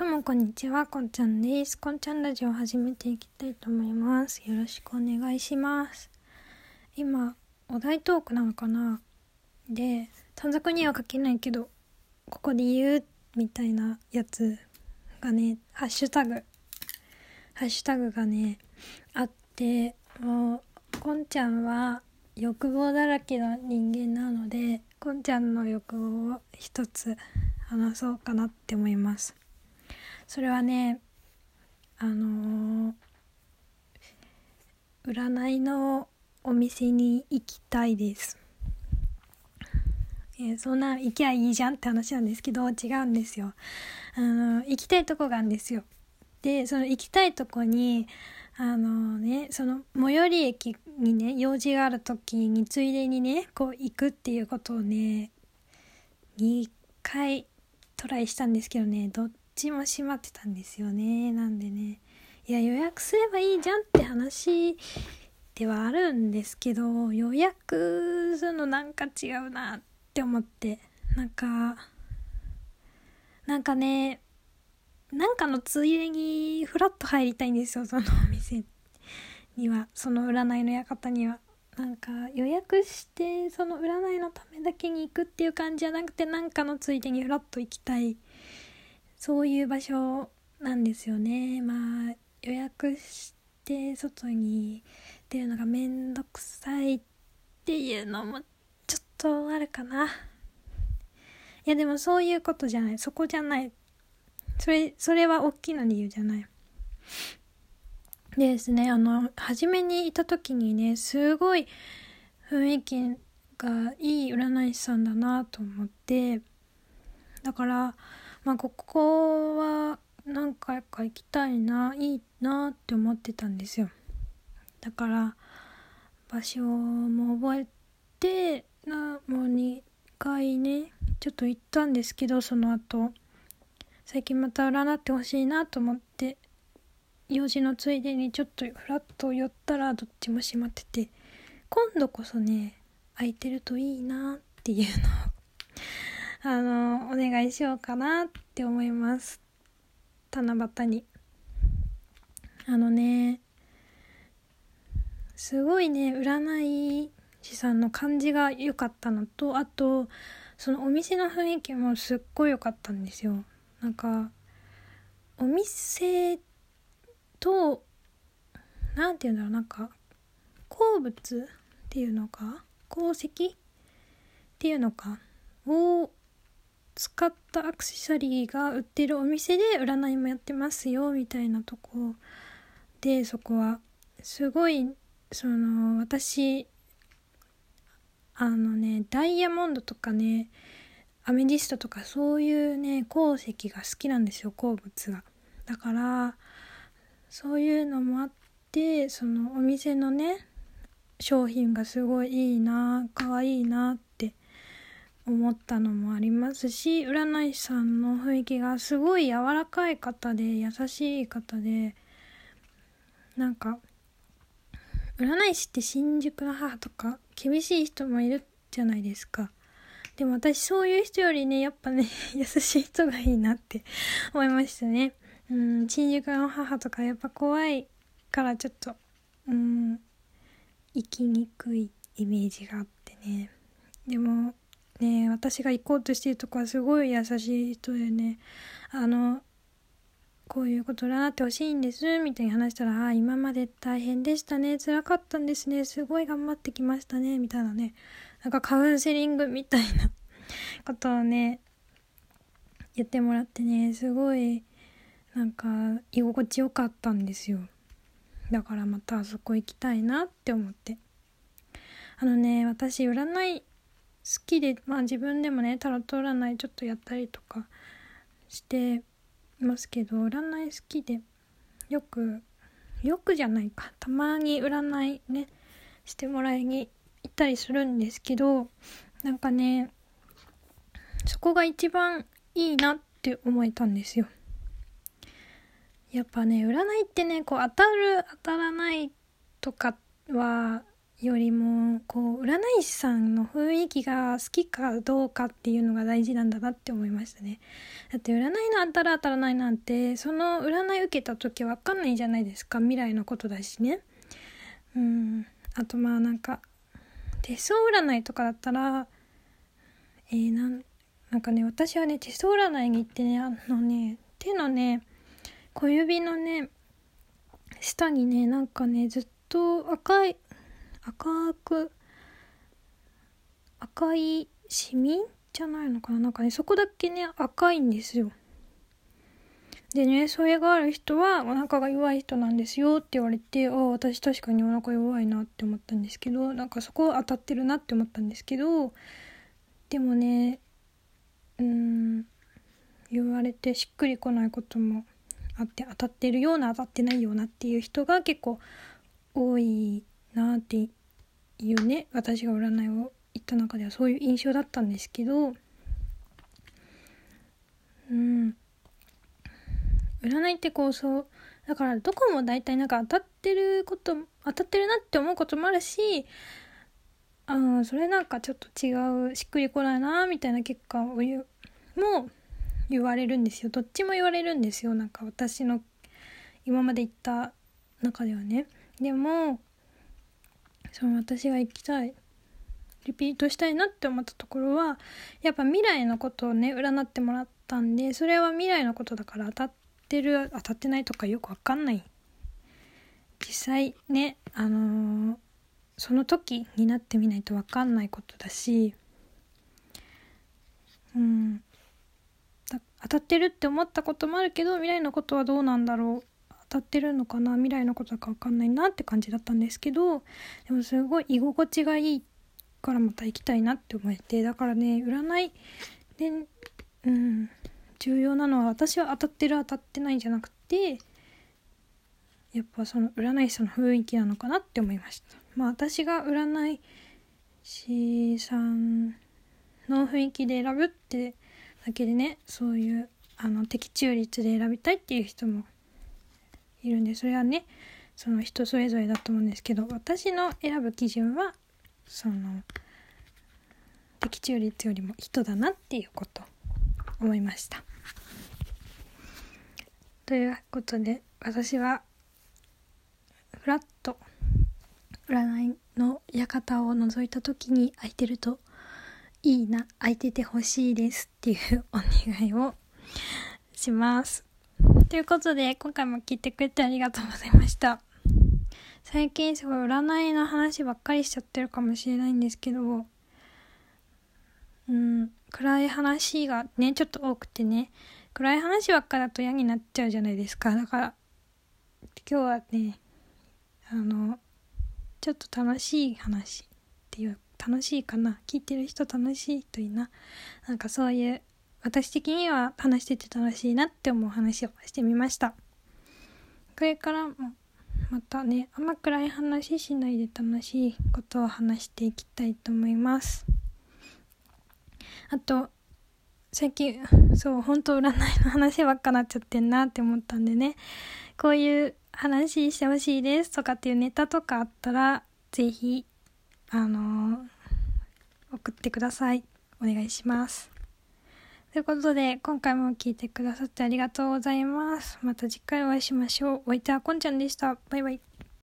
どうもこんにちは、こんちゃんです。こんちゃんラジオを始めていきたいと思います。よろしくお願いします。今、お題トークなのかな？で、短冊には書けないけど、ここで言うみたいなやつがね、ハッシュタグ、ハッシュタグがね、あって、もう、こんちゃんは欲望だらけの人間なので、こんちゃんの欲望を一つ話そうかなって思いますそれはねあのー、占いのお店に行きたいです。えー、そんな行きゃいいじゃんって話なんですけど違うんですよ。あの行きたいとこがあるんですよ。でその行きたいとこにあのねその最寄り駅にね用事がある時についでにねこう行くっていうことをね2回トライしたんですけどねどちも閉まってたんですよね。なんでね。いや予約すればいいじゃんって話ではあるんですけど予約するのなんか違うなって思って。なんかなんかねなんかのついでにフラッと入りたいんですよそのお店には。その占いの館には。なんか予約してその占いのためだけに行くっていう感じじゃなくてなんかのついでにフラッと行きたい。そういう場所なんですよね。まあ予約して外に出るのがめんどくさいっていうのもちょっとあるかな。いやでもそういうことじゃない。そこじゃない。それそれは大きな理由じゃない。でですね。あの初めにいた時にねすごい雰囲気がいい占い師さんだなと思って。だからまあここは何回か行きたいないいなって思ってたんですよ。だから場所も覚えてなもう2回ねちょっと行ったんですけどその後。最近また占ってほしいなと思って用事のついでにちょっとフラッと寄ったらどっちも閉まってて今度こそね空いてるといいなっていうのをあのお願いしようかなって思います。七夕に。あのねすごいね占い師さんの感じが良かったのとあとそのお店の雰囲気もすっごい良かったんですよ。なんかお店と何て言うんだろうなんか鉱物っていうのか鉱石っていうのかを使ったアクセサリーが売ってるお店で占いもやってますよみたいなとこでそこはすごいその私あのねダイヤモンドとかねアメジストとかそういうね鉱石が好きなんですよ鉱物が。だからそういうのもあってそのお店のね商品がすごいいいな可愛いなって思ったのもありますし占い師さんの雰囲気がすごい柔らかい方で優しい方でなんか占い師って新宿の母とか厳しい人もいるじゃないですか。でも私そういう人よりねやっぱね 優しい人がいいなって 思いましたね。うん新宿の母とかやっぱ怖いからちょっとうん生きにくいイメージがあってね。でもね私が行こうとしてるとこはすごい優しい人でね。あのこういうこと占ってほしいんですみたいに話したら「あ今まで大変でしたね辛かったんですねすごい頑張ってきましたね」みたいなね。なんかカウンセリングみたいな ことをね言ってもらってねすごいなんか居心地よかったんですよ。だからまたあそこ行きたいなって思って。あのね私占いきでまあ自分でもねタロット占いちょっとやったりとかしてますけど占い好きでよくよくじゃないか。たまに占いねしてもらいに行ったりするんですけどなんかねそこが一番いいなって思えたんですよ。やっぱね占いってねこう当たる当たらないとかはよりもこう占い師さんの雰囲気が好きかどうかっていうのが大事なんだなって思いましたね。だって占いの当たる当たらないなんてその占い受けた時わかんないじゃないですか未来のことだしね。うん。あとまあなんか手相占いとかだったらえー、なんなんかね私はね手相占いに行ってねあのね手のね小指のね下にねなんかねずっと赤い赤く赤いシミじゃないのかな？なんかねそこだけね赤いんですよ。でねそれがある人はお腹が弱い人なんですよって言われてああ私確かにお腹弱いなって思ったんですけどなんかそこ当たってるなって思ったんですけどでもねうん言われてしっくりこないこともあって当たってるような当たってないようなっていう人が結構多いなっていうね私が占いを行った中ではそういう印象だったんですけどうん。占いってこうそうだからどこも大体なんか当たってること当たってるなって思うこともあるしあそれなんかちょっと違うしっくりこないなみたいな結果を言うも言われるんですよ。どっちも言われるんですよ。なんか私の今まで言った中ではね。でもその私が行きたい。リピートしたいなって思ったところはやっぱ未来のことをね占ってもらったんでそれは未来のことだから当たってる当たってないとかよくわかんない。実際ねあのー、その時になってみないとわかんないことだしうん。当たってるって思ったこともあるけど未来のことはどうなんだろう当たってるのかな？未来のことか分かんないなって感じだったんですけどでもすごい居心地がいいからまた行きたいなって思えてだからね占いでうん重要なのは私は当たってる当たってないんじゃなくてやっぱその占い師さんの雰囲気なのかなって思いました。まあ私が占い師さんの雰囲気で選ぶってだけでねそういうあの的中率で選びたいっていう人もいるんでそれはねその人それぞれだと思うんですけど私の選ぶ基準はその的中率よりも人だなっていうこと思いました。ということで私はフラット占いの館を覗いた時に空いてるといいな空いててほしいですっていうお願いをします。ということで、今回も聞いてくれてありがとうございました。最近すごい占いの話ばっかりしちゃってるかもしれないんですけど、うん、暗い話がね、ちょっと多くてね、暗い話ばっかだと嫌になっちゃうじゃないですか。だから、今日はね、あの、ちょっと楽しい話っていう、楽しいかな聞いてる人楽しいといいな。なんかそういう私的には話してて楽しいなって思う話をしてみました。これからもまたねあんま暗い話しないで楽しいことを話していきたいと思います。あと最近そう本当占いの話ばっかなっちゃってんなって思ったんでね。こういう話してほしいですとかっていうネタとかあったら是非あのー、送ってください。お願いします。ということで、今回も聞いてくださってありがとうございます。また次回お会いしましょう。お相手はこんちゃんでした。バイバイ。